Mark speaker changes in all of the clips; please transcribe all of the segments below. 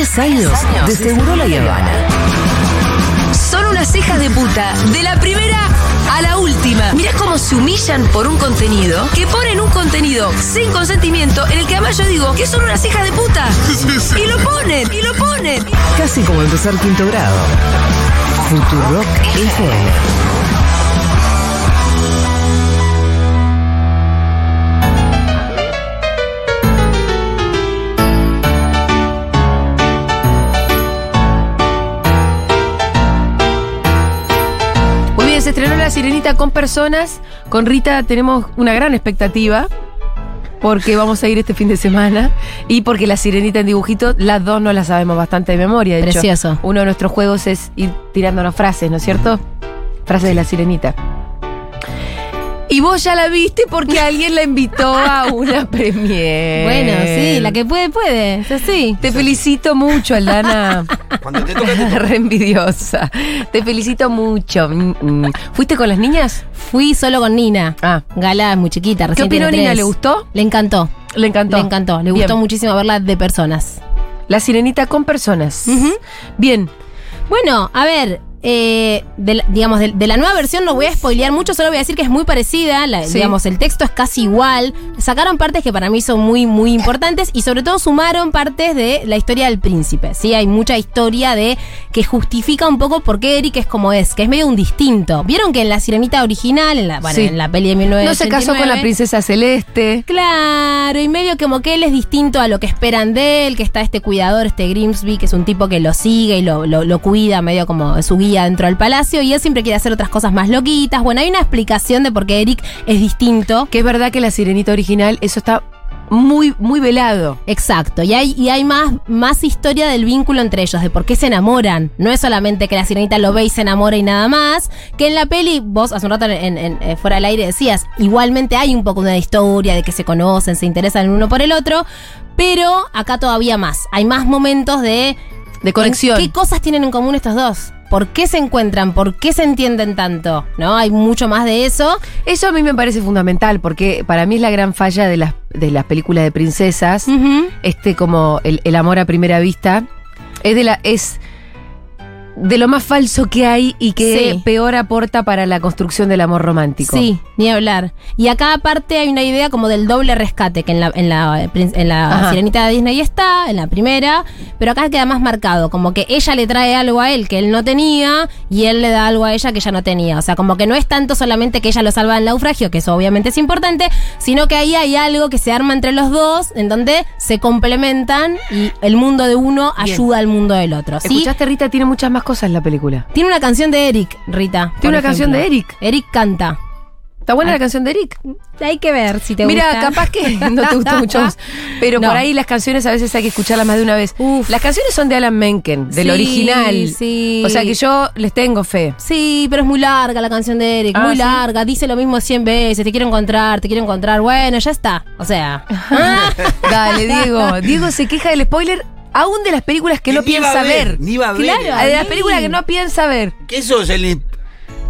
Speaker 1: 10 años de Seguro La Habana. Son unas cejas de puta, de la primera a la última. Mirá cómo se humillan por un contenido, que ponen un contenido sin consentimiento, en el que además yo digo que son unas cejas de puta. Y lo ponen, y lo ponen. Casi como empezar quinto grado. Futurock FM.
Speaker 2: La Sirenita con personas. Con Rita tenemos una gran expectativa. Porque vamos a ir este fin de semana. Y porque La Sirenita en dibujito, las dos no la sabemos bastante de memoria. De hecho,
Speaker 3: Precioso.
Speaker 2: uno de nuestros juegos es ir tirándonos frases, ¿no es cierto? Frases de La Sirenita. Y vos ya la viste porque alguien la invitó a una premiere.
Speaker 3: Bueno, sí, la que puede, puede. Es así.
Speaker 2: Te felicito mucho, Aldana.
Speaker 4: Cuando te toca, te toca.
Speaker 2: Re envidiosa. Te felicito mucho. Mm, mm. ¿Fuiste con las niñas?
Speaker 3: Fui solo con Nina.
Speaker 2: Ah.
Speaker 3: Gala es muy chiquita,
Speaker 2: ¿Qué
Speaker 3: recién
Speaker 2: opinó
Speaker 3: tiene
Speaker 2: Nina?
Speaker 3: tres.
Speaker 2: ¿Le gustó?
Speaker 3: Le encantó.
Speaker 2: Le encantó.
Speaker 3: Le encantó. Le
Speaker 2: Bien.
Speaker 3: gustó muchísimo verla de personas.
Speaker 2: La sirenita con personas.
Speaker 3: Ujú.
Speaker 2: Bien.
Speaker 3: Bueno, a ver, eh, de digamos, de, de la nueva versión no voy a spoilear mucho, solo voy a decir que es muy parecida, la-
Speaker 2: Sí.
Speaker 3: digamos, el texto es casi igual, sacaron partes que para mí son muy, muy importantes y sobre todo sumaron partes de la historia del príncipe, ¿sí? Hay mucha historia de que justifica un poco por qué Eric es como es, que es medio un distinto. ¿Vieron que en la sirenita original, en la, bueno,
Speaker 2: Sí.
Speaker 3: en la peli de
Speaker 2: No
Speaker 3: 1989...
Speaker 2: se casó con la princesa celeste.
Speaker 3: Claro, y medio como que él es distinto a lo que esperan de él, que está este cuidador, este Grimsby, que es un tipo que lo sigue y lo, lo- lo cuida, medio como su guía dentro del palacio, y él siempre quiere hacer otras cosas más loquitas. Bueno, hay una explicación de por qué Eric es distinto.
Speaker 2: Que es verdad que la sirenita original, eso está muy, muy velado.
Speaker 3: Exacto, y hay, y hay más, más historia del vínculo entre ellos, de por qué se enamoran. No es solamente que la sirenita lo ve y se enamora y nada más, que en la peli, vos hace un rato en, en- eh, fuera del aire decías, igualmente hay un poco una historia de que se conocen, se interesan el uno por el otro, pero acá todavía más. Hay más momentos de...
Speaker 2: De conexión.
Speaker 3: ¿Qué cosas tienen en común estos dos? ¿Por qué se encuentran? ¿Por qué se entienden tanto? ¿No? Hay mucho más de eso.
Speaker 2: Eso a mí me parece fundamental, porque para mí es la gran falla de las, de las películas de princesas. Este, como el, el amor a primera vista. Es de la. es de lo más falso que hay y que
Speaker 3: Sí.
Speaker 2: peor aporta para la construcción del amor romántico.
Speaker 3: Sí, ni hablar. Y acá aparte hay una idea como del doble rescate, que en la, en la, en sirenita de Disney está, en la primera, pero acá queda más marcado, como que ella le trae algo a él que él no tenía y él le da algo a ella que ella no tenía. O sea, como que no es tanto solamente que ella lo salva del naufragio, que eso obviamente es importante, sino que ahí hay algo que se arma entre los dos, en donde se complementan y el mundo de uno
Speaker 2: Bien.
Speaker 3: ayuda al mundo del otro. ¿sí?
Speaker 2: ¿Escuchaste, Rita? Tiene muchas más cosas en la película.
Speaker 3: Tiene una canción de Eric, Rita.
Speaker 2: ¿Tiene una canción de Eric?
Speaker 3: Eric canta.
Speaker 2: ¿Está buena la canción de Eric?
Speaker 3: Hay que ver si te
Speaker 2: Mira,
Speaker 3: gusta.
Speaker 2: capaz que no te gustó mucho, pero
Speaker 3: No.
Speaker 2: por ahí las canciones a veces hay que escucharlas más de una vez.
Speaker 3: Uf.
Speaker 2: Las canciones son de Alan Menken, del
Speaker 3: Sí,
Speaker 2: original.
Speaker 3: sí.
Speaker 2: O sea que yo les tengo fe.
Speaker 3: Sí, pero es muy larga la canción de Eric,
Speaker 2: Ah,
Speaker 3: muy
Speaker 2: ¿sí?
Speaker 3: larga, dice lo mismo 100 veces, te quiero encontrar, te quiero encontrar, bueno, ya está. O sea,
Speaker 2: Dale, Diego. Diego se queja del spoiler aún de las películas que no piensa ver.
Speaker 4: Ni va a ver.
Speaker 3: Claro.
Speaker 2: De las películas que no piensa ver.
Speaker 4: ¿Qué sos el, in-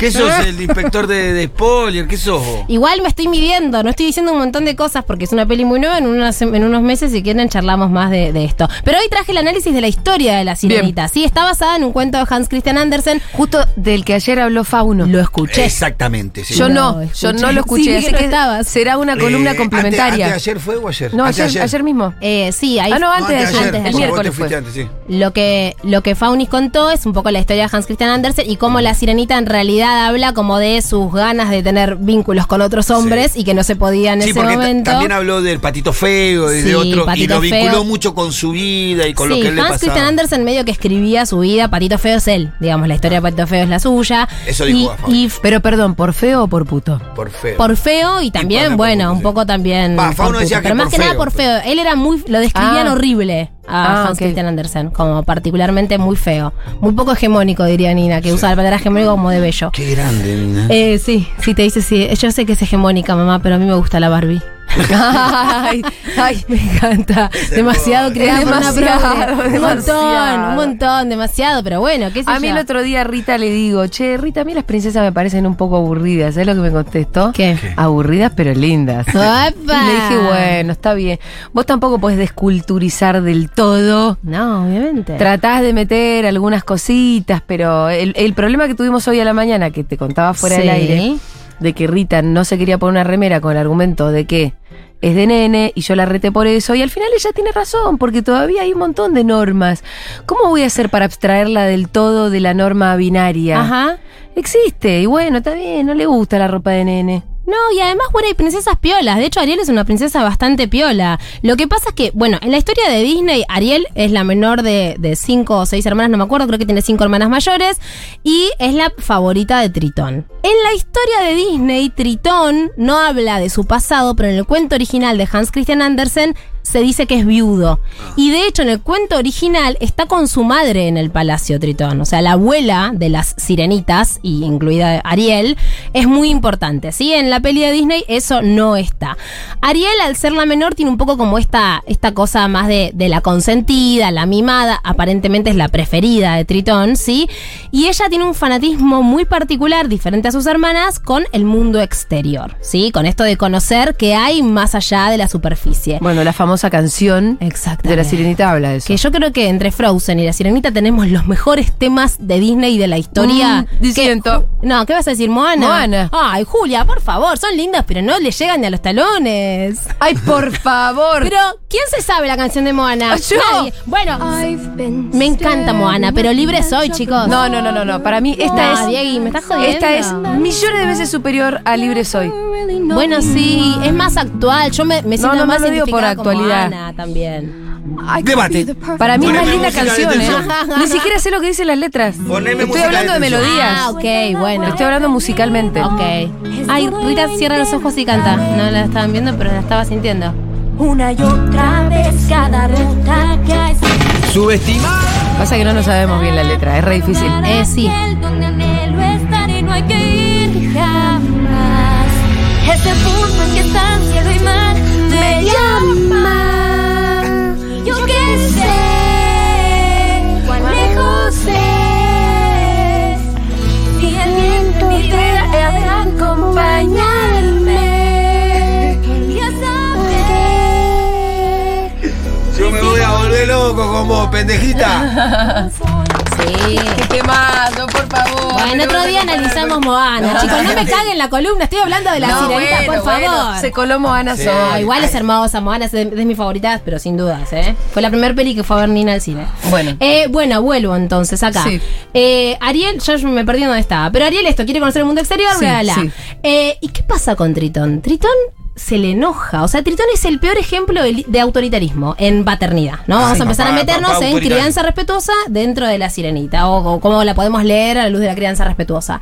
Speaker 4: qué sos el inspector de, de spoiler? ¿Qué sos
Speaker 3: igual me estoy midiendo, no estoy diciendo un montón de cosas porque es una peli muy nueva, en, unas- en unos meses si quieren charlamos más de, de esto. Pero hoy traje el análisis de la historia de la sirenita. Sí, está basada en un cuento de Hans Christian Andersen.
Speaker 2: Justo del que ayer habló Fauno.
Speaker 3: Lo escuché.
Speaker 4: Exactamente, sí.
Speaker 2: Yo no, yo no lo escuché.
Speaker 3: Sí,
Speaker 2: así
Speaker 3: que no
Speaker 2: que
Speaker 3: estabas.
Speaker 2: será una columna
Speaker 4: Eh,
Speaker 2: complementaria.
Speaker 4: Antes, antes de ayer fue o ayer?
Speaker 2: no, ayer, ayer mismo.
Speaker 3: Eh, sí, ahí
Speaker 2: Ah, no,
Speaker 4: No,
Speaker 2: antes de
Speaker 4: antes
Speaker 3: antes
Speaker 2: El
Speaker 4: Vos te
Speaker 2: miércoles fue.
Speaker 4: antes, sí.
Speaker 3: Lo que, lo que Faunis contó es un poco la historia de Hans Christian Andersen y cómo la sirenita en realidad habla como de sus ganas de tener vínculos con otros hombres y que no se podía en
Speaker 4: Sí,
Speaker 3: ese
Speaker 4: porque
Speaker 3: momento.
Speaker 4: también habló del patito feo y
Speaker 3: Sí,
Speaker 4: de otro, y lo vinculó
Speaker 3: Feo.
Speaker 4: mucho con su vida y con lo que él le
Speaker 3: Hans
Speaker 4: pasaba.
Speaker 3: Christian Andersen medio que escribía su vida, Patito Feo es él, digamos, la historia de Patito Feo es la suya.
Speaker 4: Eso
Speaker 3: y,
Speaker 4: dijo
Speaker 3: y
Speaker 2: Pero perdón, ¿por feo o por puto?
Speaker 4: Por feo.
Speaker 3: por feo y también, bueno, un poco también.
Speaker 4: Va,
Speaker 3: por
Speaker 4: Fauno
Speaker 3: puto,
Speaker 4: decía que
Speaker 3: pero más que nada por feo. Él era muy, lo describían
Speaker 2: Ah.
Speaker 3: horrible a
Speaker 2: Ah,
Speaker 3: Hans
Speaker 2: ok.
Speaker 3: Christian Andersen, como particularmente muy feo. Muy poco hegemónico, diría Nina, que usa la palabra hegemónico como de bello.
Speaker 4: Qué grande, Nina.
Speaker 3: Eh, sí, sí, te dice sí. Yo sé que es hegemónica, mamá, pero a mí me gusta la Barbie.
Speaker 2: Ay, ay,
Speaker 3: Me encanta. Demasiado
Speaker 4: Es
Speaker 3: una
Speaker 2: demasiado.
Speaker 3: Un montón, un montón, demasiado, pero bueno, qué sé
Speaker 2: A mí
Speaker 3: yo.
Speaker 2: el otro día Rita le digo, che, Rita, a mí las princesas me parecen un poco aburridas. ¿Sabes lo que me contestó?
Speaker 3: ¿Qué?
Speaker 4: ¿Qué?
Speaker 2: Aburridas pero lindas.
Speaker 3: ¡Opa!
Speaker 2: Y le dije, bueno, está bien. Vos tampoco podés desculturizar del todo.
Speaker 3: No, obviamente.
Speaker 2: Tratás de meter algunas cositas, pero el, el problema que tuvimos hoy a la mañana, que te contaba fuera
Speaker 3: Sí.
Speaker 2: del aire, de que Rita no se quería poner una remera con el argumento de que es de nene y yo la reté por eso, y al final ella tiene razón, porque todavía hay un montón de normas. ¿Cómo voy a hacer para abstraerla del todo de la norma binaria?
Speaker 3: Ajá.
Speaker 2: Existe, y bueno, está bien, no le gusta la ropa de nene.
Speaker 3: No, y además, bueno, hay princesas piolas. De hecho, Ariel es una princesa bastante piola. Lo que pasa es que, bueno, en la historia de Disney, Ariel es la menor de, de cinco o seis hermanas, no me acuerdo, creo que tiene cinco hermanas mayores, y es la favorita de Tritón. En la historia de Disney, Tritón no habla de su pasado, pero en el cuento original de Hans Christian Andersen se dice que es viudo. Y de hecho, en el cuento original está con su madre en el palacio Tritón. O sea, la abuela de las sirenitas, y incluida Ariel, es muy importante. ¿sí? En la peli de Disney eso no está. Ariel, al ser la menor, tiene un poco como esta, esta cosa más de, de la consentida, la mimada. Aparentemente es la preferida de Tritón, ¿sí? Y ella tiene un fanatismo muy particular, diferente a sus hermanas, con el mundo exterior, ¿sí? Con esto de conocer que hay más allá de la superficie.
Speaker 2: Bueno, la famosa canción
Speaker 3: Exactamente.
Speaker 2: de la sirenita habla de eso.
Speaker 3: Que yo creo que entre Frozen y La Sirenita tenemos los mejores temas de Disney y de la historia.
Speaker 2: Mm, disiento.
Speaker 3: Que- no, ¿qué vas a decir, Moana?
Speaker 2: Moana.
Speaker 3: Ay, Julia, por favor, son lindas, pero no le llegan ni a los talones.
Speaker 2: Ay, por favor.
Speaker 3: Pero, ¿quién se sabe la canción de Moana?
Speaker 2: Yo.
Speaker 3: Nadie. Bueno, me encanta Moana, pero libre soy, chicos.
Speaker 2: No, no, no, no, no. Para mí esta
Speaker 3: No,
Speaker 2: es.
Speaker 3: Diegui, me estás jodiendo.
Speaker 2: Esta es millones de veces superior a Libre Soy.
Speaker 3: Bueno, sí, es más actual. Yo me, me siento
Speaker 2: no, no
Speaker 3: más
Speaker 2: lo digo por actualidad.
Speaker 3: Moana también.
Speaker 4: Debate.
Speaker 2: Para mí es más linda canción, ¿eh? Ni siquiera sé lo que dicen las letras.
Speaker 4: Poneme
Speaker 2: Estoy hablando de melodías.
Speaker 3: Ah, ok, bueno.
Speaker 2: Estoy hablando musicalmente.
Speaker 3: Ok. Ay, Rita cierra los ojos y canta. No la estaban viendo, pero la estaba sintiendo.
Speaker 5: Una y otra vez cada ruta que hay
Speaker 4: Subestimado.
Speaker 2: Pasa que no nos sabemos bien la letra, es re difícil.
Speaker 3: Eh, sí.
Speaker 5: Ese punto en que están cielo y mar me llama. Yo que sé cuán lejos es. Si el viento mi vida ha de acompañarme. Ya saber.
Speaker 4: Yo me voy a volver loco con vos, pendejita.
Speaker 3: Sí.
Speaker 2: ¡Qué temazo, por favor!
Speaker 3: Bueno, otro día analizamos Moana. Chicos, no me caguen la columna. Estoy hablando de la
Speaker 2: No,
Speaker 3: sirenita,
Speaker 2: bueno,
Speaker 3: por favor.
Speaker 2: bueno, se coló Moana
Speaker 4: Sí.
Speaker 2: Sol.
Speaker 3: Ah, igual es hermosa, Moana es de, de mis favoritas, pero sin dudas, ¿eh? Fue la primera peli que fue a ver Nina al cine.
Speaker 2: Bueno.
Speaker 3: Eh, bueno, vuelvo entonces acá.
Speaker 2: Sí.
Speaker 3: Eh, Ariel, yo me perdí donde estaba. Pero Ariel esto, quiere conocer el mundo exterior,
Speaker 2: Sí,
Speaker 3: bla, bla, bla.
Speaker 2: sí.
Speaker 3: Eh, ¿Y qué pasa con Tritón? Tritón se le enoja. O sea, Tritón es el peor ejemplo de, autoritarismo en paternidad, ¿no? Vamos
Speaker 4: Ay,
Speaker 3: a empezar
Speaker 4: papá,
Speaker 3: a meternos
Speaker 4: papá
Speaker 3: en crianza respetuosa dentro de la sirenita. O, o cómo la podemos leer a la luz de la crianza respetuosa.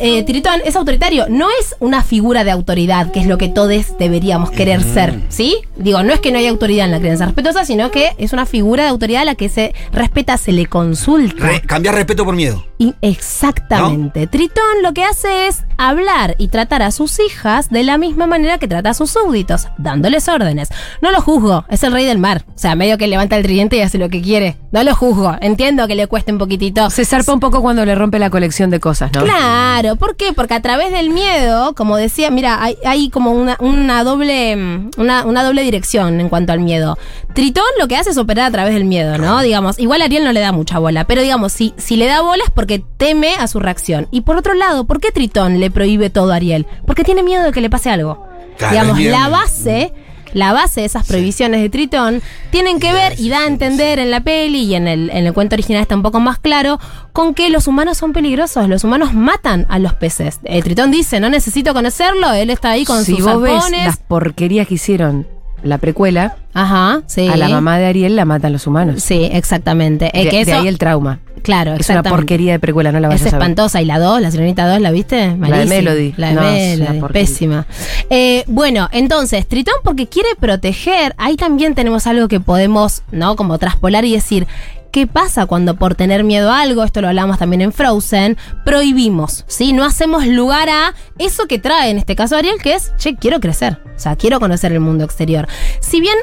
Speaker 3: Eh, Tritón es autoritario, no es una figura de autoridad, que es lo que todos deberíamos querer ser, ¿sí? Digo, no es que no haya autoridad en la crianza respetuosa, sino que es una figura de autoridad a la que se respeta, se le consulta.
Speaker 4: Re- cambiar respeto por miedo.
Speaker 3: Y exactamente. Tritón lo que hace es hablar y tratar a sus hijas de la misma manera que trata a sus súbditos, dándoles órdenes. No lo juzgo, es el rey del mar. O sea, medio que levanta el tridente y hace lo que quiere. No lo juzgo, entiendo que le cueste un poquitito.
Speaker 2: Se zarpa un poco cuando le rompe la colección de cosas, ¿no?
Speaker 3: Claro, ¿por qué? Porque a través del miedo, como decía, mira, hay, hay como una, una doble una, una doble dirección en cuanto al miedo. Tritón lo que hace es operar a través del miedo, ¿no? Digamos, igual Ariel no le da mucha bola, pero digamos, si, si le da bola es porque teme a su reacción. Y por otro lado, ¿por qué Tritón le prohíbe todo a Ariel? Porque tiene miedo de que le pase algo.
Speaker 4: Claro,
Speaker 3: digamos, la base la base de esas prohibiciones de Tritón tienen que ver y da a entender en la peli y en el, en el cuento original está un poco más claro con que los humanos son peligrosos, los humanos matan a los peces. Eh, Tritón dice, no necesito conocerlo, él está ahí con
Speaker 2: si
Speaker 3: sus
Speaker 2: vos ves las porquerías que hicieron la precuela,
Speaker 3: Ajá, sí.
Speaker 2: a la mamá de Ariel la matan los humanos.
Speaker 3: Sí, exactamente. Eh,
Speaker 2: de,
Speaker 3: que
Speaker 2: de ahí el trauma.
Speaker 3: Claro,
Speaker 2: Es una porquería de precuela, no la vas
Speaker 3: Es
Speaker 2: a saber.
Speaker 3: espantosa. ¿Y la 2, la Sirenita 2, la viste?
Speaker 2: de
Speaker 3: Malísima.
Speaker 2: Melody.
Speaker 3: La de
Speaker 2: No, es
Speaker 3: Melody. Pésima. Eh, bueno, entonces, Tritón porque quiere proteger, ahí también tenemos algo que podemos, ¿no? Como traspolar y decir, ¿Qué pasa cuando por tener miedo a algo, esto lo hablamos también en Frozen, prohibimos, ¿sí? No hacemos lugar a eso que trae en este caso Ariel, que es, che, quiero crecer, o sea, quiero conocer el mundo exterior. Si bien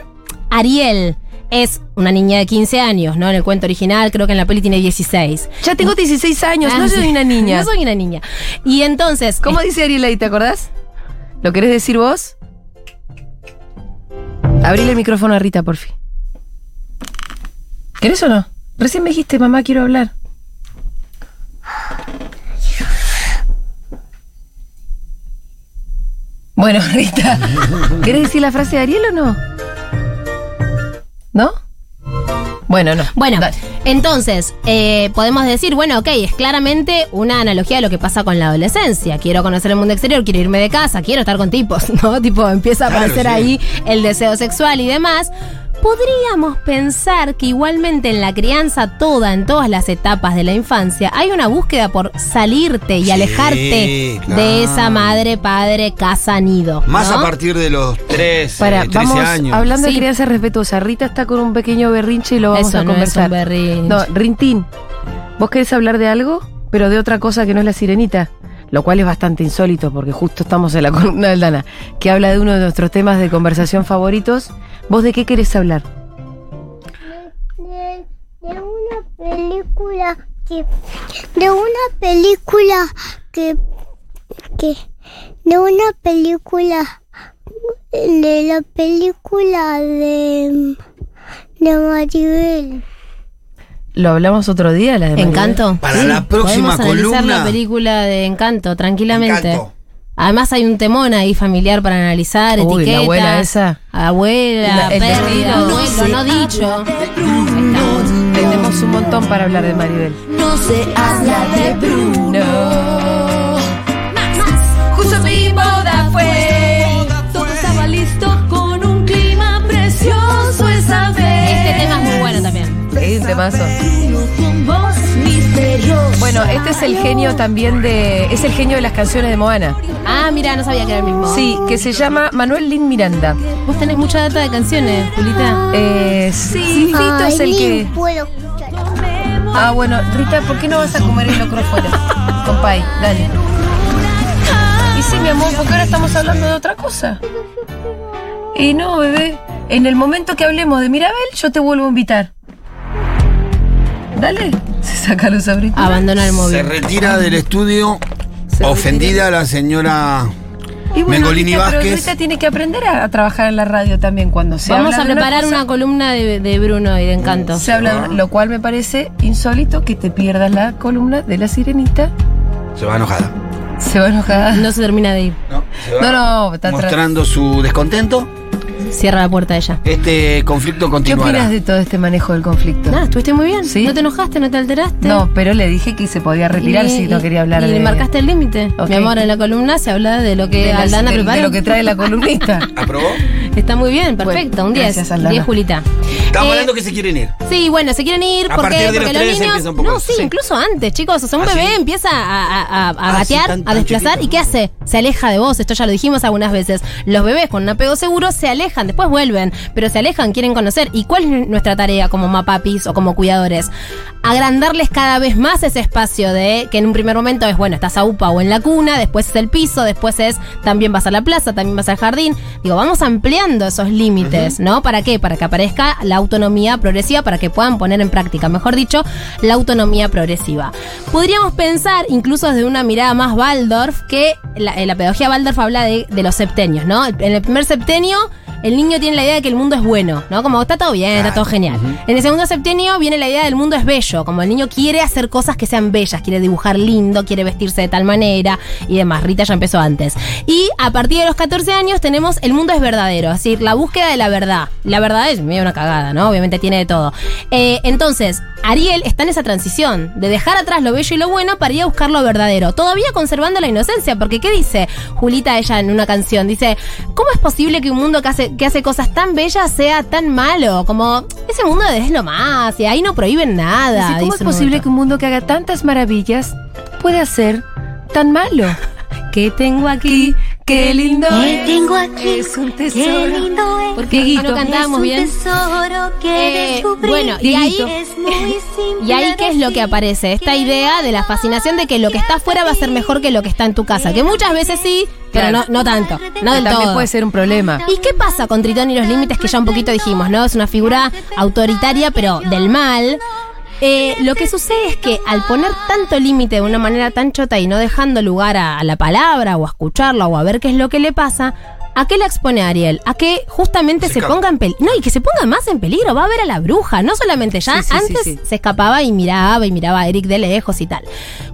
Speaker 3: Ariel es una niña de 15 años, ¿no? En el cuento original, creo que en la peli tiene 16.
Speaker 2: Ya tengo 16 años, no
Speaker 3: Ah,
Speaker 2: soy
Speaker 3: sí.
Speaker 2: una niña.
Speaker 3: No soy una niña. Y entonces,
Speaker 2: ¿Cómo dice Ariel ahí, te acordás? ¿Lo querés decir vos? Abrile el micrófono a Rita, por fin. ¿Querés o no? Recién me dijiste, mamá, quiero hablar. Bueno, Rita, ¿querés decir la frase de Ariel o no? ¿No? Bueno, no.
Speaker 3: Bueno,
Speaker 2: Dale.
Speaker 3: entonces, eh, podemos decir, bueno, ok, es claramente una analogía de lo que pasa con la adolescencia. Quiero conocer el mundo exterior, quiero irme de casa, quiero estar con tipos, ¿no? Tipo, empieza a
Speaker 4: Claro,
Speaker 3: aparecer
Speaker 4: sí.
Speaker 3: ahí el deseo sexual y demás. Podríamos pensar que igualmente en la crianza toda, en todas las etapas de la infancia, hay una búsqueda por salirte y
Speaker 4: Sí,
Speaker 3: alejarte
Speaker 4: claro.
Speaker 3: de esa madre, padre, casa, nido.
Speaker 4: Más
Speaker 3: ¿no?
Speaker 4: a partir de los 13,
Speaker 2: Para,
Speaker 4: 13
Speaker 2: vamos
Speaker 4: años.
Speaker 2: hablando de crianza respetuosa. Rita está con un pequeño berrinche y lo vamos
Speaker 3: Eso
Speaker 2: a
Speaker 3: no es
Speaker 2: conversar.
Speaker 3: un berrinche.
Speaker 2: No, Rintín, ¿vos querés hablar de algo? Pero de otra cosa que no es la sirenita. Lo cual es bastante insólito porque justo estamos en la columna del Dana, que habla de uno de nuestros temas de conversación favoritos. ¿Vos de qué querés hablar?
Speaker 6: de, una película que de una película que que de una película de la película de de Maribel
Speaker 2: ¿Lo hablamos otro día? La de Maribel?
Speaker 3: Encanto.
Speaker 4: Para la próxima
Speaker 3: Podemos analizar
Speaker 4: columna.
Speaker 3: la película de Encanto tranquilamente.
Speaker 4: Encanto.
Speaker 3: Además hay un temón ahí familiar para analizar,
Speaker 2: Uy, la
Speaker 3: etiquetas.
Speaker 2: abuela esa.
Speaker 3: Abuela,
Speaker 2: La-
Speaker 3: abuelo, no dicho.
Speaker 2: Tenemos un montón para hablar de Maribel.
Speaker 5: No se habla de Bruno.
Speaker 2: Temazo. Bueno, este es el genio también de. Es el genio de las canciones de Moana.
Speaker 3: Ah, mira, no sabía que era el mismo.
Speaker 2: Sí, que se llama Manuel Lin Miranda.
Speaker 3: Vos tenés mucha data de canciones, Julita.
Speaker 2: Eh, sí, Fito es el que.
Speaker 6: puedo escuchar
Speaker 2: Ah, bueno, Rita, ¿por qué no vas a comer el locro fuera? Compay, dale. Y sí, mi amor, porque ahora estamos hablando de otra cosa. Y no, bebé. En el momento que hablemos de Mirabel, yo te vuelvo a invitar. Dale. Se saca los abriculares.
Speaker 3: Abandona el
Speaker 4: Se
Speaker 3: móvil.
Speaker 4: retira del estudio
Speaker 2: Se
Speaker 4: ofendida la señora
Speaker 2: Y bueno,
Speaker 4: Mengolini
Speaker 2: Rita, pero
Speaker 4: Vázquez.
Speaker 2: Rita tiene que aprender a, a trabajar en la radio también cuando se
Speaker 3: Vamos
Speaker 2: habla
Speaker 3: a preparar una, columna de, de Bruno y de Encanto.
Speaker 2: Se habla una- lo cual me parece insólito que te pierdas la columna de la sirenita.
Speaker 4: Se va enojada.
Speaker 2: Se va enojada.
Speaker 3: No se termina de ir.
Speaker 4: ¿no? Se va
Speaker 2: No, no, está
Speaker 4: mostrando su descontento.
Speaker 3: Cierra la puerta ella.
Speaker 4: Este conflicto
Speaker 2: ¿Qué
Speaker 4: continuará.
Speaker 2: opinas de todo este manejo del conflicto?
Speaker 3: Nada, estuviste muy bien.
Speaker 2: Sí.
Speaker 3: ¿No te enojaste? ¿No te alteraste?
Speaker 2: No, pero le dije que se podía retirar
Speaker 3: Y-
Speaker 2: si no
Speaker 3: y-
Speaker 2: quería hablar
Speaker 3: y
Speaker 2: de.
Speaker 3: le marcaste el límite. Mi amor, en la columna se habla de lo que
Speaker 2: de, las-
Speaker 3: Aldana
Speaker 2: de- de
Speaker 3: preparó.
Speaker 2: lo que trae la columnista.
Speaker 4: ¿Aprobó?
Speaker 3: Está muy bien, perfecto.
Speaker 2: Bueno,
Speaker 3: un 10.
Speaker 2: gracias, Aldana.
Speaker 3: 10, Julita.
Speaker 4: Estamos
Speaker 3: Eh,
Speaker 4: hablando que se quieren ir.
Speaker 3: Sí, bueno, se quieren ir
Speaker 4: A
Speaker 3: porque,
Speaker 4: partir de los
Speaker 3: porque los niños.
Speaker 4: empieza un poco
Speaker 3: No, sí,
Speaker 4: Sí.
Speaker 3: incluso antes, chicos. O sea, un
Speaker 4: ¿Ah,
Speaker 3: bebé
Speaker 4: sí?
Speaker 3: empieza a, a- a-
Speaker 4: Ah, sí,
Speaker 3: gatear,
Speaker 4: tan-
Speaker 3: a
Speaker 4: tan
Speaker 3: desplazar.
Speaker 4: chiquito.
Speaker 3: ¿Y qué hace? Se aleja de vos. Esto ya lo dijimos algunas veces. Los bebés con un apego seguro se alejan, después vuelven, pero se alejan, quieren conocer. ¿Y cuál es nuestra tarea como mapapis o como cuidadores? Agrandarles cada vez más ese espacio de que en un primer momento es, bueno, estás a UPA o en la cuna, después es el piso, después es también vas a la plaza, también vas al jardín. Digo, vamos ampliando esos límites, ¿no? ¿Para qué? Para que aparezca la autonomía progresiva, para que puedan poner en práctica, mejor dicho, la autonomía progresiva. Podríamos pensar, incluso desde una mirada más Waldorf, que la, eh, la pedagogía Waldorf habla de, de los septenios, ¿no? En el primer septenio, el niño tiene la idea de que el mundo es bueno, ¿no? Como está todo bien, está todo genial. En el segundo septenio viene la idea del mundo es bello, como el niño quiere hacer cosas que sean bellas, quiere dibujar lindo, quiere vestirse de tal manera y demás. Rita ya empezó antes. Y a partir de los 14 años tenemos el mundo es verdadero, decir, la búsqueda de la verdad. La verdad es medio una cagada, ¿no? Obviamente tiene de todo. Eh, entonces, Ariel está en esa transición de dejar atrás lo bello y lo bueno para ir a buscar lo verdadero, todavía conservando la inocencia, porque ¿qué dice Julita ella en una canción? Dice, ¿cómo es posible que un mundo que hace, que hace cosas tan bellas sea tan malo? Como, ese mundo es lo más, y ahí no prohíben nada.
Speaker 2: Dice, ¿Cómo es
Speaker 3: dice
Speaker 2: posible que un mundo que haga tantas maravillas pueda ser tan malo?
Speaker 3: ¿Qué tengo aquí?
Speaker 2: Qué lindo
Speaker 5: que tengo aquí.
Speaker 2: Es un
Speaker 5: Qué
Speaker 2: tesoro.
Speaker 5: lindo es.
Speaker 2: ¿Por qué, Guito?
Speaker 3: No
Speaker 5: un
Speaker 3: bien.
Speaker 5: tesoro que
Speaker 3: Eh,
Speaker 5: descubrí.
Speaker 3: bueno, y ahí-
Speaker 5: es muy simple
Speaker 3: Y ahí, ¿qué es lo que aparece? Esta idea de la fascinación de que lo que está afuera va a ser mejor que lo que está en tu casa. Que muchas veces sí, pero no, no tanto. No del
Speaker 2: También
Speaker 3: todo.
Speaker 2: puede ser un problema.
Speaker 3: ¿Y qué pasa con Tritón y los límites que ya un poquito dijimos, no? Es una figura autoritaria, pero del mal. Eh, lo que sucede es que al poner tanto límite de una manera tan chota y no dejando lugar a, a la palabra o a escucharla o a ver qué es lo que le pasa, ¿a qué le expone a Ariel? A que justamente
Speaker 4: Se
Speaker 3: ponga en peligro. No, y que se ponga más en peligro. Va a ver a la bruja. No solamente ya.
Speaker 2: Sí, sí, sí,
Speaker 3: antes
Speaker 2: sí.
Speaker 3: se escapaba y miraba y miraba a Eric de lejos y tal.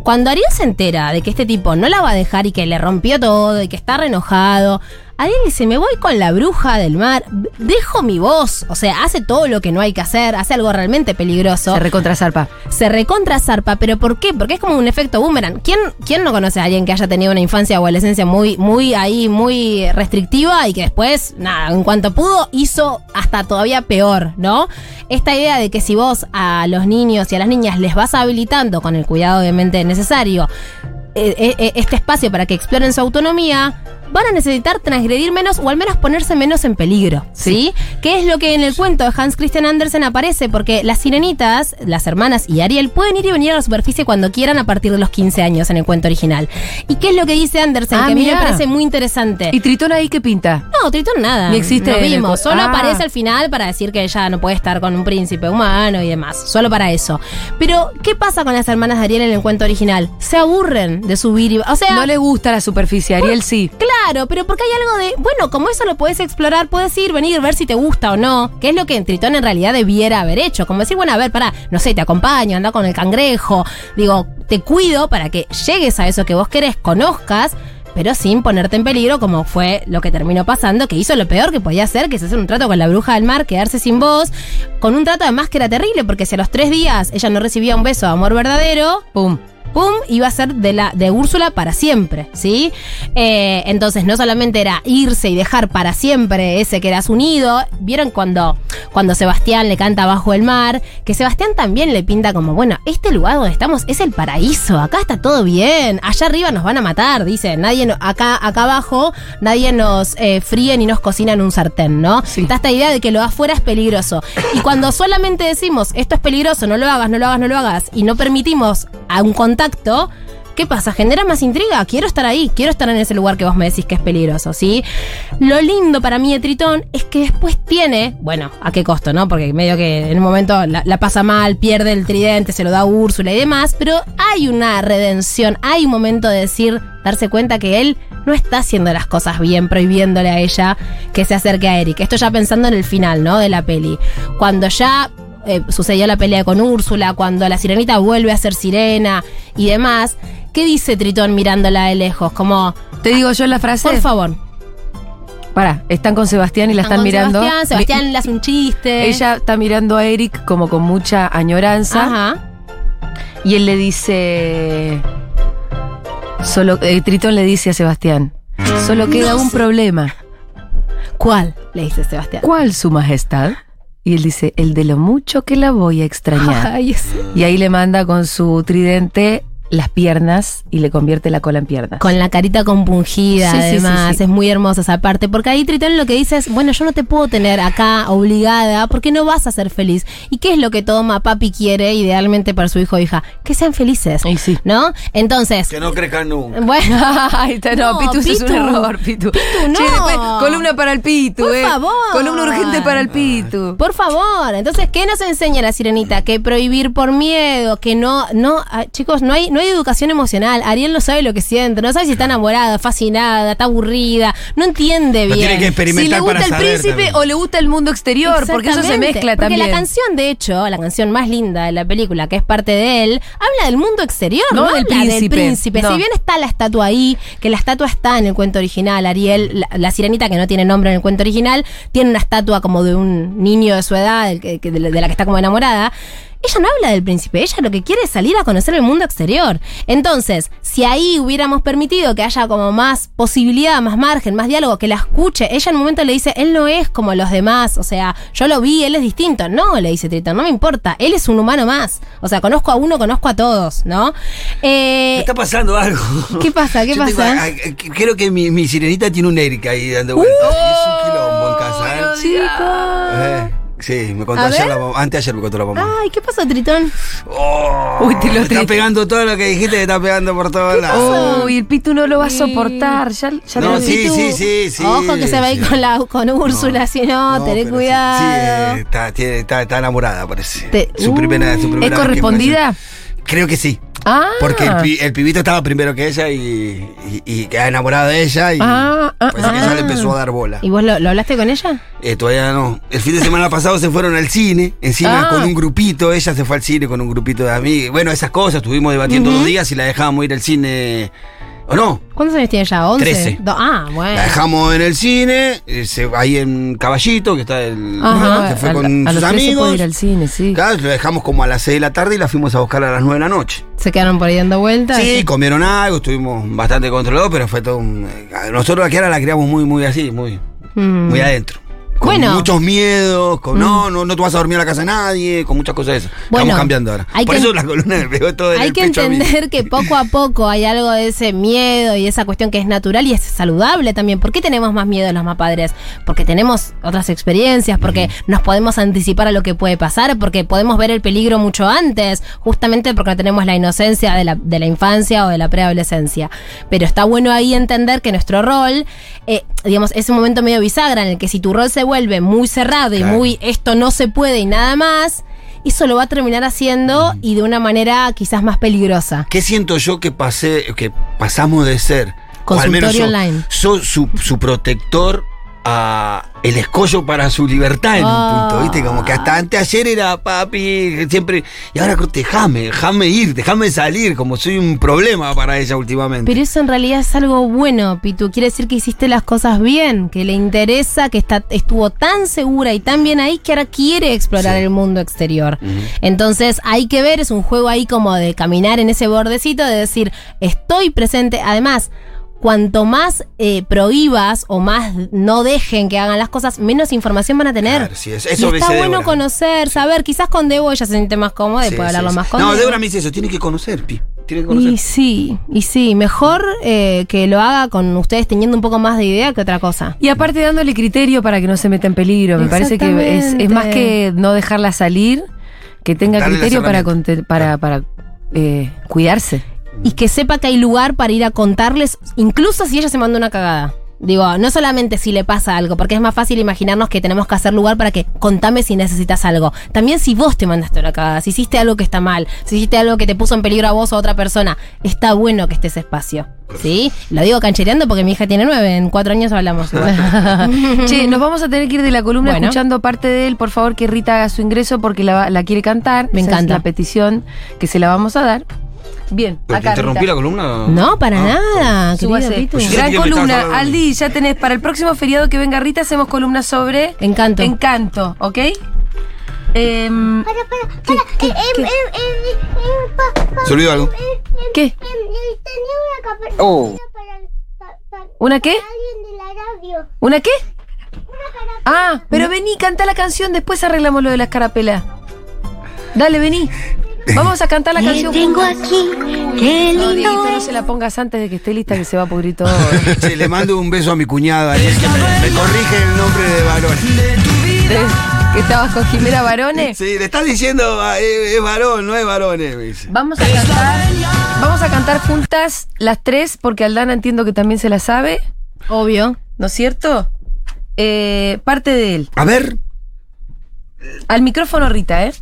Speaker 3: Cuando Ariel se entera de que este tipo no la va a dejar y que le rompió todo y que está re enojado, Ariel dice, me voy con la bruja del mar, dejo mi voz, o sea, hace todo lo que no hay que hacer, hace algo realmente peligroso,
Speaker 2: Se recontra zarpa.
Speaker 3: se recontra zarpa, pero ¿por qué? Porque es como un efecto boomerang. ¿Quién, ¿Quién no conoce a alguien que haya tenido una infancia o adolescencia muy, muy ahí, muy restrictiva y que después, nada, en cuanto pudo, hizo hasta todavía peor, ¿no? Esta idea de que si vos a los niños y a las niñas les vas habilitando, con el cuidado obviamente necesario, eh, eh, eh, este espacio para que exploren su autonomía, van a necesitar transgredir menos o al menos ponerse menos en peligro, ¿sí? Que es lo que en el cuento de Hans Christian Andersen aparece, porque las sirenitas, las hermanas y Ariel pueden ir y venir a la superficie cuando quieran a partir de los 15 años en el cuento original. ¿Y qué es lo que dice Andersen?
Speaker 2: Ah,
Speaker 3: que a mí me parece muy interesante.
Speaker 2: ¿Y Tritón ahí qué pinta?
Speaker 3: No, Tritón nada.
Speaker 2: Ni existe el
Speaker 3: vimos. Solo
Speaker 2: Ah.
Speaker 3: aparece al final para decir que ella no puede estar con un príncipe humano y demás. Solo para eso. Pero, ¿qué pasa con las hermanas de Ariel en el cuento original? Se aburren de subir y. O sea.
Speaker 2: No le gusta la superficie, Ariel sí.
Speaker 3: Claro, pero porque hay algo de, bueno, como eso lo puedes explorar, puedes ir, venir, ver si te gusta o no, que es lo que Tritón en realidad debiera haber hecho. Como decir, bueno, a ver, pará, no sé, te acompaño, anda con el cangrejo, digo, te cuido para que llegues a eso que vos querés, conozcas, pero sin ponerte en peligro, como fue lo que terminó pasando, que hizo lo peor que podía hacer, que es hacer un trato con la bruja del mar, quedarse sin voz, con un trato además que era terrible, porque si a los tres días ella no recibía un beso de amor verdadero,
Speaker 2: Pum.
Speaker 3: Pum, iba a ser de la de Úrsula para siempre, ¿sí? Eh, entonces no solamente era irse y dejar para siempre ese que era su nido, vieron cuando, cuando Sebastián le canta Bajo el mar, que Sebastián también le pinta como, bueno, este lugar donde estamos es el paraíso, acá está todo bien, allá arriba nos van a matar, dice, nadie, no- acá, acá abajo nadie nos eh, fríe ni nos cocina en un sartén, ¿no?
Speaker 2: Sí.
Speaker 3: Está esta idea de que lo afuera es peligroso. Y cuando solamente decimos, esto es peligroso, no lo hagas, no lo hagas, no lo hagas, y no permitimos a un contacto, ¿qué pasa? Genera más intriga. Quiero estar ahí, quiero estar en ese lugar que vos me decís que es peligroso, ¿sí? Lo lindo para mí de Tritón es que después tiene, bueno, ¿a qué costo, no? Porque medio que en un momento la, la pasa mal, pierde el tridente, se lo da a Úrsula y demás, pero hay una redención, hay un momento de decir, darse cuenta que él no está haciendo las cosas bien, prohibiéndole a ella que se acerque a Eric. Esto ya pensando en el final, ¿no? De la peli. Cuando ya eh, sucedió la pelea con Úrsula, cuando la sirenita vuelve a ser sirena y demás, ¿qué dice Tritón mirándola de lejos? Como,
Speaker 2: Te digo yo la frase.
Speaker 3: por favor.
Speaker 2: Pará, están con Sebastián y la están, mirando.
Speaker 3: Sebastián, Sebastián le hace un chiste.
Speaker 2: Ella está mirando a Eric como con mucha añoranza.
Speaker 3: Ajá.
Speaker 2: Y él le dice. Solo, eh, Tritón le dice a Sebastián: Solo queda un problema.
Speaker 3: ¿Cuál? Le dice Sebastián.
Speaker 2: ¿Cuál, su majestad? Y él dice: El de lo mucho que la voy a extrañar.
Speaker 3: Ay,
Speaker 2: Y ahí le manda con su tridente las piernas y le convierte la cola en piernas.
Speaker 3: Con la carita compungida,
Speaker 2: Sí, sí, sí,
Speaker 3: además.
Speaker 2: sí.
Speaker 3: Es muy hermosa esa parte. Porque ahí Tritón lo que dice es: Bueno, yo no te puedo tener acá obligada porque no vas a ser feliz. ¿Y qué es lo que toma papi quiere idealmente para su hijo o hija? Que sean felices.
Speaker 2: Y sí.
Speaker 3: ¿no? Entonces.
Speaker 4: Que no crezcan nunca.
Speaker 3: Bueno.
Speaker 2: Ay, está- no,
Speaker 3: No,
Speaker 2: Pitu, eso es un
Speaker 3: Pitu.
Speaker 2: error, Pitu.
Speaker 3: Pitu, no.
Speaker 2: Che, después, columna para el Pitu,
Speaker 3: Por
Speaker 2: eh.
Speaker 3: favor.
Speaker 2: Columna urgente para el Pitu.
Speaker 3: Por favor, entonces, ¿qué nos enseña la sirenita? Que prohibir por miedo, que no, no, ah, chicos, no hay, no hay educación emocional. Ariel no sabe lo que siente, no sabe si está enamorada, fascinada, está aburrida, no entiende bien.
Speaker 4: tiene que
Speaker 2: Si
Speaker 4: experimentar
Speaker 2: le gusta
Speaker 4: para
Speaker 2: el
Speaker 4: saber
Speaker 2: príncipe
Speaker 4: también.
Speaker 2: o le gusta el mundo exterior, porque eso se mezcla
Speaker 3: porque
Speaker 2: también.
Speaker 3: la canción, de hecho, la canción más linda de la película, que es parte de él, habla del mundo exterior,
Speaker 2: No
Speaker 3: no,
Speaker 2: del
Speaker 3: habla del
Speaker 2: príncipe, no.
Speaker 3: Si bien está la estatua ahí, que la estatua está en el cuento original, Ariel, la, la sirenita que no tiene nombre en el cuento original, tiene una estatua como de un niño de su edad, el que- que- de la de la que está como enamorada. Ella no habla del príncipe, ella lo que quiere es salir a conocer el mundo exterior. Entonces, si ahí hubiéramos permitido que haya como más posibilidad, más margen, más diálogo, que la escuche, ella en un momento le dice, él no es como los demás, o sea, yo lo vi, él es distinto. No, le dice Tritón, no me importa, él es un humano más. O sea, conozco a uno, conozco a todos, ¿no?
Speaker 4: Me
Speaker 3: Eh,
Speaker 4: está pasando algo.
Speaker 3: ¿Qué pasa? ¿Qué
Speaker 4: Yo
Speaker 3: pasa?
Speaker 4: creo que mi, mi sirenita tiene un Eric ahí dando vueltas. y es un quilombo en casa, ¿eh? Eh, Sí, me contó
Speaker 3: A
Speaker 4: ayer
Speaker 3: ver.
Speaker 4: la mamá. Anteayer me contó la mamá.
Speaker 3: Ay, ¿qué pasó, Tritón?
Speaker 4: Oh,
Speaker 2: Uy, te lo
Speaker 4: me está
Speaker 2: tri-
Speaker 4: pegando todo lo que dijiste, está pegando por todos lados.
Speaker 2: Uy, el Pitu no lo va a soportar. Ya, ya
Speaker 4: No,
Speaker 2: lo
Speaker 4: sí,
Speaker 2: Pitu.
Speaker 4: sí, sí, sí.
Speaker 3: Ojo que se va a ir
Speaker 4: sí.
Speaker 3: con, la, con Úrsula, si no,
Speaker 4: No, pero sí,
Speaker 3: cuidado.
Speaker 4: Sí, eh, está, tiene- está, está enamorada, parece.
Speaker 3: Te-
Speaker 4: su primera, su primera
Speaker 2: ¿Es
Speaker 4: vez que
Speaker 2: correspondida?
Speaker 4: fue. Creo que sí.
Speaker 2: Ah.
Speaker 4: Porque el, pi- el pibito estaba primero que ella y, y, y queda enamorado de ella y
Speaker 2: Ah, ah,
Speaker 4: parece que
Speaker 2: ah.
Speaker 4: le empezó a dar bola.
Speaker 3: ¿Y vos lo, lo hablaste con ella?
Speaker 4: Eh, todavía no. El fin de semana pasado se fueron al cine, encima
Speaker 2: Ah.
Speaker 4: con un grupito, ella se fue al cine con un grupito de amigos. Bueno, esas cosas, estuvimos debatiendo dos días si la dejábamos ir al cine o no.
Speaker 3: ¿Cuántos años tiene ella? ¿11?
Speaker 4: Trece.
Speaker 3: Do- ah, bueno.
Speaker 4: La dejamos en el cine, ahí en Caballito, que está el.
Speaker 2: Ajá,
Speaker 4: se fue
Speaker 2: a-
Speaker 4: con
Speaker 2: a
Speaker 4: sus
Speaker 2: 13
Speaker 4: amigos.
Speaker 2: puede ir al cine, sí.
Speaker 4: Claro, la dejamos como a las 6 de la tarde y la fuimos a buscar a las 9 de la noche.
Speaker 3: Se quedaron por ahí dando vueltas.
Speaker 4: Sí, comieron algo, estuvimos bastante controlados, pero fue todo un. eh, Nosotros la Kiara la criamos muy, muy así, muy,
Speaker 3: Mm.
Speaker 4: muy adentro. Con
Speaker 3: Bueno. Mm.
Speaker 4: muchos miedos, con no, no, no te vas a dormir a la casa de nadie, con muchas cosas de esas.
Speaker 3: Bueno,
Speaker 4: Estamos cambiando ahora.
Speaker 3: hay
Speaker 4: Por
Speaker 3: que-
Speaker 4: eso la columna me pegó todo en
Speaker 3: Hay
Speaker 4: el
Speaker 3: que
Speaker 4: pecho
Speaker 3: entender que poco a poco hay algo de ese miedo y esa cuestión que es natural y es saludable también. ¿Por qué tenemos más miedo los más padres? Porque tenemos otras experiencias, porque nos podemos anticipar a lo que puede pasar, porque podemos ver el peligro mucho antes, justamente porque tenemos la inocencia de la, de la infancia o de la preadolescencia. Pero está bueno ahí entender que nuestro rol, eh, digamos, es un momento medio bisagra en el que si tu rol se vuelve muy cerrado y muy esto no se puede y nada más, eso lo va a terminar haciendo y de una manera quizás más peligrosa.
Speaker 4: ¿Qué siento yo que pasé, que pasamos de ser, o al menos
Speaker 3: Consultorio online.
Speaker 4: su protector a el escollo para su libertad en
Speaker 3: Ah.
Speaker 4: un punto, ¿viste? Como que hasta antes ayer era papi, siempre, y ahora déjame, déjame ir, déjame salir, como soy un problema para ella últimamente.
Speaker 3: Pero eso en realidad es algo bueno, Pitu. Quiere decir que hiciste las cosas bien, que le interesa, que está, estuvo tan segura y tan bien ahí que ahora quiere explorar
Speaker 4: Sí.
Speaker 3: el mundo exterior. Entonces hay que ver, es un juego ahí como de caminar en ese bordecito, de decir, estoy presente. Además, cuanto más eh, prohíbas o más no dejen que hagan las cosas, menos información van a tener.
Speaker 4: Claro, sí, eso-
Speaker 3: Y está
Speaker 4: dice
Speaker 3: bueno
Speaker 4: Débora.
Speaker 3: conocer, saber. Quizás con Debo ella se siente más cómoda y
Speaker 4: Sí,
Speaker 3: puede hablarlo
Speaker 4: sí.
Speaker 3: más con
Speaker 4: No,
Speaker 3: Debo.
Speaker 4: Débora me dice eso, tiene que conocer, Pi. Tiene que conocer.
Speaker 3: Y sí, y sí, mejor eh, que lo haga con ustedes teniendo un poco más de idea que otra cosa.
Speaker 2: Y aparte dándole criterio para que no se meta en peligro. Me parece que es, es más que no dejarla salir, que tenga
Speaker 4: Darle
Speaker 2: criterio para, para, para eh, cuidarse.
Speaker 3: Y que sepa que hay lugar para ir a contarles, incluso si ella se manda una cagada. Digo, no solamente si le pasa algo, porque es más fácil imaginarnos que tenemos que hacer lugar para que contame si necesitas algo. También si vos te mandaste una cagada, si hiciste algo que está mal, si hiciste algo que te puso en peligro a vos o a otra persona, está bueno que esté ese espacio. ¿Sí? Lo digo canchereando porque mi hija tiene nueve, en cuatro años hablamos.
Speaker 2: che, nos vamos a tener que ir de la columna
Speaker 3: Bueno.
Speaker 2: escuchando parte de él. Por favor, que Rita haga su ingreso porque la, quiere cantar.
Speaker 3: Me
Speaker 2: Esa es
Speaker 3: encanta.
Speaker 2: la petición que se la vamos a dar. Bien,
Speaker 4: ¿Pero te
Speaker 2: acá.
Speaker 4: interrumpí
Speaker 2: Rita.
Speaker 4: la columna?
Speaker 3: No, para
Speaker 4: Ah,
Speaker 3: nada. querido
Speaker 2: Súbase.
Speaker 3: Pitu.
Speaker 4: Pues
Speaker 2: Gran columna. Aldi, ya tenés para el próximo feriado que venga Rita, hacemos columna sobre
Speaker 3: Encanto.
Speaker 2: Encanto, ¿ok? Em,
Speaker 6: Para, para,
Speaker 2: ¿Qué?
Speaker 6: para.
Speaker 2: ¿Qué?
Speaker 6: Eh,
Speaker 2: ¿Qué?
Speaker 6: eh, pa- pa-
Speaker 4: ¿Se olvidó algo?
Speaker 2: ¿Qué?
Speaker 6: Tenía una capa-
Speaker 4: Oh.
Speaker 6: para, pa- pa-
Speaker 2: ¿Una qué?
Speaker 6: para alguien de la radio.
Speaker 2: ¿Una qué?
Speaker 6: Una
Speaker 2: Ah, pero vení, canta la canción, después arreglamos lo de la escarapela. Dale, vení. Vamos a cantar la
Speaker 5: Te
Speaker 2: canción.
Speaker 5: tengo aquí, qué
Speaker 2: No,
Speaker 5: lindo
Speaker 2: Dieguito, no
Speaker 5: es.
Speaker 2: se la pongas antes de que esté lista, que se va a pudrir todo.
Speaker 4: Che, le mando un beso a mi cuñado Ariel, que me, me corrige el nombre de varón.
Speaker 2: que estabas con Jimena Barone.
Speaker 4: Sí, le estás diciendo, ah, es, es varón, no es eh, dice.
Speaker 2: Vamos a cantar. Vamos a cantar juntas las tres, porque Aldana entiendo que también se la sabe,
Speaker 3: Obvio.
Speaker 2: ¿no es cierto? Eh, parte de él.
Speaker 4: A ver,
Speaker 2: Al micrófono, Rita, ¿eh?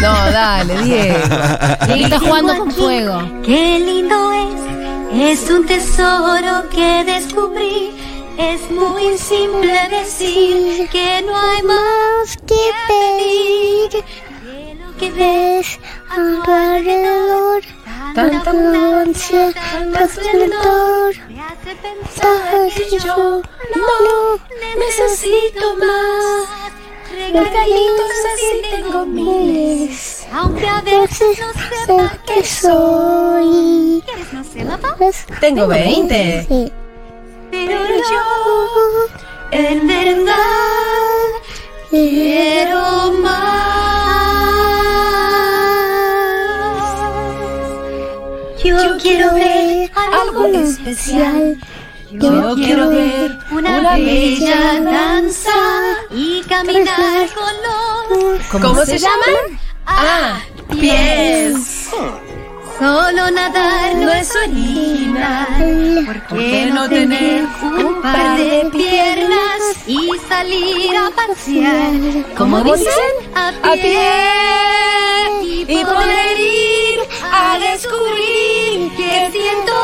Speaker 2: No, dale, Diego.
Speaker 3: Está jugando con fuego.
Speaker 5: Qué lindo es, es un tesoro que descubrí. Es muy simple decir que no hay más
Speaker 6: que pedir
Speaker 5: que lo que ves
Speaker 6: es a tu alrededor.
Speaker 2: Tanta
Speaker 6: abundancia, tanto esplendor.
Speaker 5: me hace pensar
Speaker 6: Sabes que yo no
Speaker 5: necesito más. Regalitos así tengo miles. Aunque a veces no sepa
Speaker 6: que soy.
Speaker 5: ¿Quieres no sé, papá?
Speaker 2: Tengo 20.
Speaker 6: Sí.
Speaker 5: Pero yo, en verdad, quiero más. Yo quiero ver algo especial. Yo quiero ver una bella danza y caminar con los
Speaker 2: ¿Cómo, se llaman?
Speaker 5: ah, pies. Solo nadar no es original. ¿Por qué no tener un par de piernas y salir a pasear? Como dicen, a pie. Y poder ir a descubrir que siento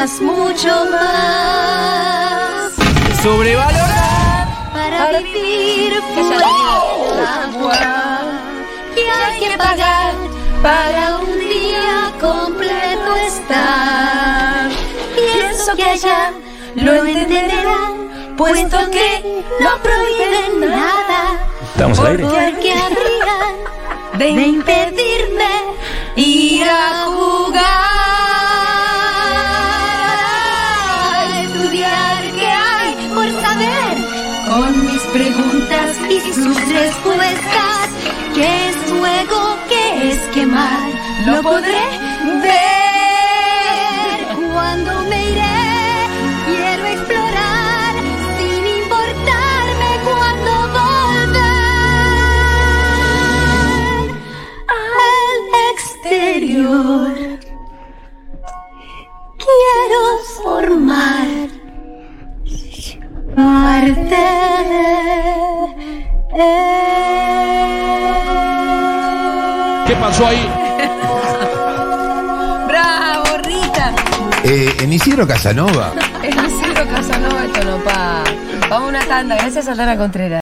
Speaker 5: más, mucho más.
Speaker 4: Sobrevalorado.
Speaker 5: Para vivir del agua que hay que pagar para un día completo estar. Pienso que allá lo entenderán, puesto que no prohíben nada.
Speaker 7: ¿Estamos al aire?
Speaker 5: Porque habrían de impedirme ir a jugar. Con mis preguntas y sus respuestas. ¿Qué es fuego? ¿Qué es quemar? Lo podré ver cuando me iré. Quiero explorar sin importarme cuando volver al exterior. Quiero formar parte.
Speaker 7: ¿Qué pasó ahí?
Speaker 2: ¡Bravo, Rita!
Speaker 8: Eh, en Isidro Casanova.
Speaker 2: Es Isidro Casanova, esto no pa. Vamos a una tanda. Gracias a Tana Contreras.